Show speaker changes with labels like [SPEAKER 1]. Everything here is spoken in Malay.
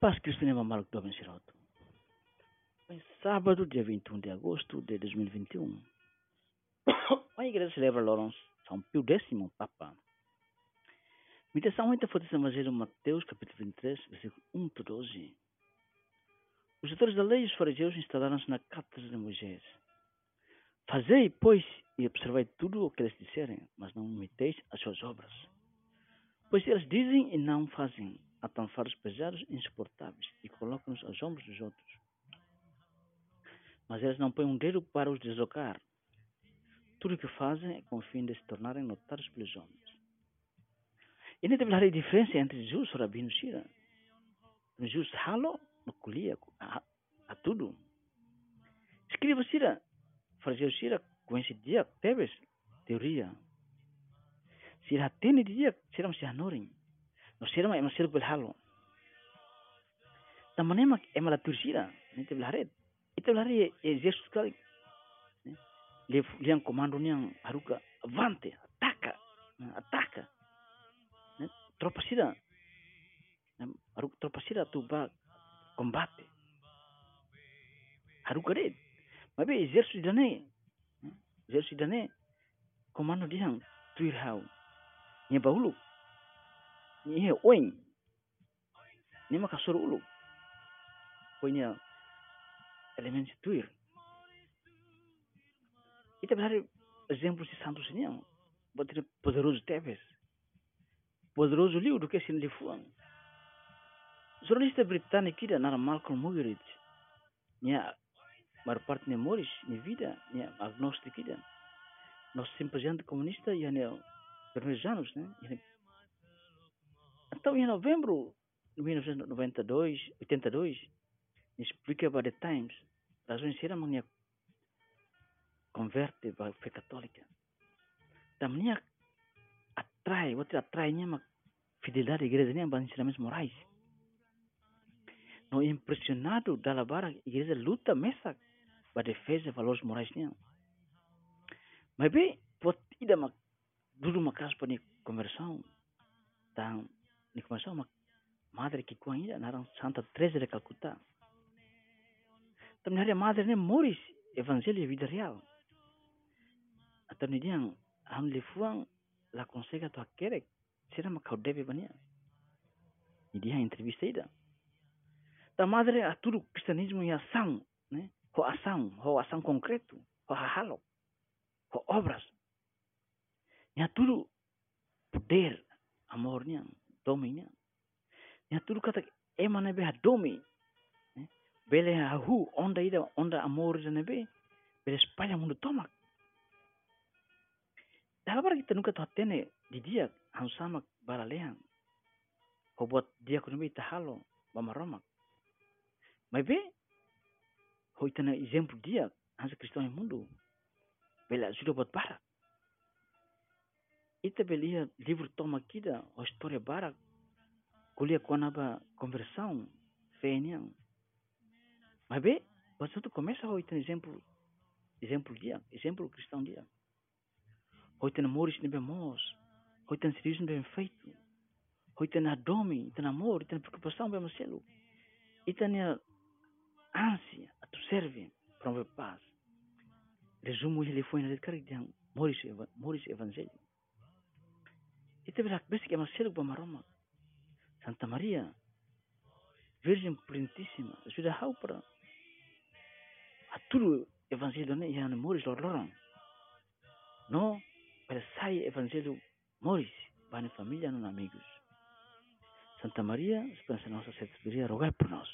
[SPEAKER 1] Paz Cristo Mamaluk Domen Siroto. Em sábado, dia 21 de agosto de 2021, a igreja celebra Lourenço São Pio X, Papa. Meditação ainda foi do Evangelho Mateus, capítulo 23, versículo 1 a 12. Os autores da lei e os fariseus instalaram-se na cátedra de Moisés. Fazei, pois, e observai tudo o que eles disserem, mas não imiteis as suas obras. Pois eles dizem e não fazem, fardos pesados e insuportáveis e colocam-nos aos ombros dos outros. Mas eles não põem um dedo para os deslocar. Tudo o que fazem é com o fim de se tornarem notados pelos homens. E nem deve haver diferença entre Jesus e o Rabino Shira. Jesus halo no colhia a, a tudo. Escreva Shira, fariseu Shira, coincidia, teves, teoria. Shira tene dia, Shira masih hanoring. No sira ma masih belhalo. Tamane ma emala tursira, ni te belharet. Itu belhari e Jesus kali. Liang komando niang haruka avante, ataka, ataka. Tropa sira. Haruka tropa sira tu ba combate. Haruka red. Mabe Jesus dane. Jesus dane komando diang tuir hau. Nya bahulu ni he oing ni maka suruh ulu. Punya elemen situir kita berhari exemplo si santos ni yang buat ini poderoso teves poderoso liu que sin li fuang jornalista britânico kida nara Malcolm Muggeridge. Nia mar parte ne Morris ni vida nia agnostic kida. Nos simpatizante comunista e ane permejanos né então, em novembro de 1992, 82, explica para The Times, razões minha converte para a fé católica. Minha atrai, outra atrai minha fidelidade à igreja, nem para ensinamentos morais. No impressionado da labara, a igreja luta mesa para defesa de valores morais. Mas bem, pode ir uma, Também a madre nem moris evangelho e vida real. Atau ni dia han le fuang la consegue tu akerek será uma caudeve bania. Ni dia entrevista ida. Da madre a tudo cristianismo e ação, né? Ho ação, ho ação concreto, ho halo, ho obras. E a tudo poder, amornya, dominya. Ya tudo kata emana be domi. Bele hu onda ida onda amor de nebe. Bele mundo tomak. Dalam para kita nunca tuhatene di dia han sama baralehan. Ko buat dia ko nebe tahalo bamaromak. Mas be ho itana exemplo dia han Kristão mundo. Bele sudah buat barat. Ita belia livro toma kida o história bara kulia kwa naba conversão fênia. Mas vê, mas tudo começa a ter exemplo, exemplo dia, exemplo cristão dia. Hoje tem amor, tem é bem mos. Hoje tem serviço bem feito. Hoje tem adome, tem amor, tem preocupação bem marcelo. E tem a ânsia, a tu servir para ver paz. Resumo ele foi na cara de Moris, Moris Evangelho. E teve a cabeça que é marcelo para Maroma. Santa Maria, Virgem Plentíssima, ajuda a para tout le évangile donné, il y a un No, para sai evangelho Maurice, para familia família, não amigos. Santa Maria, Esperança Nossa, se deveria rogar por nós.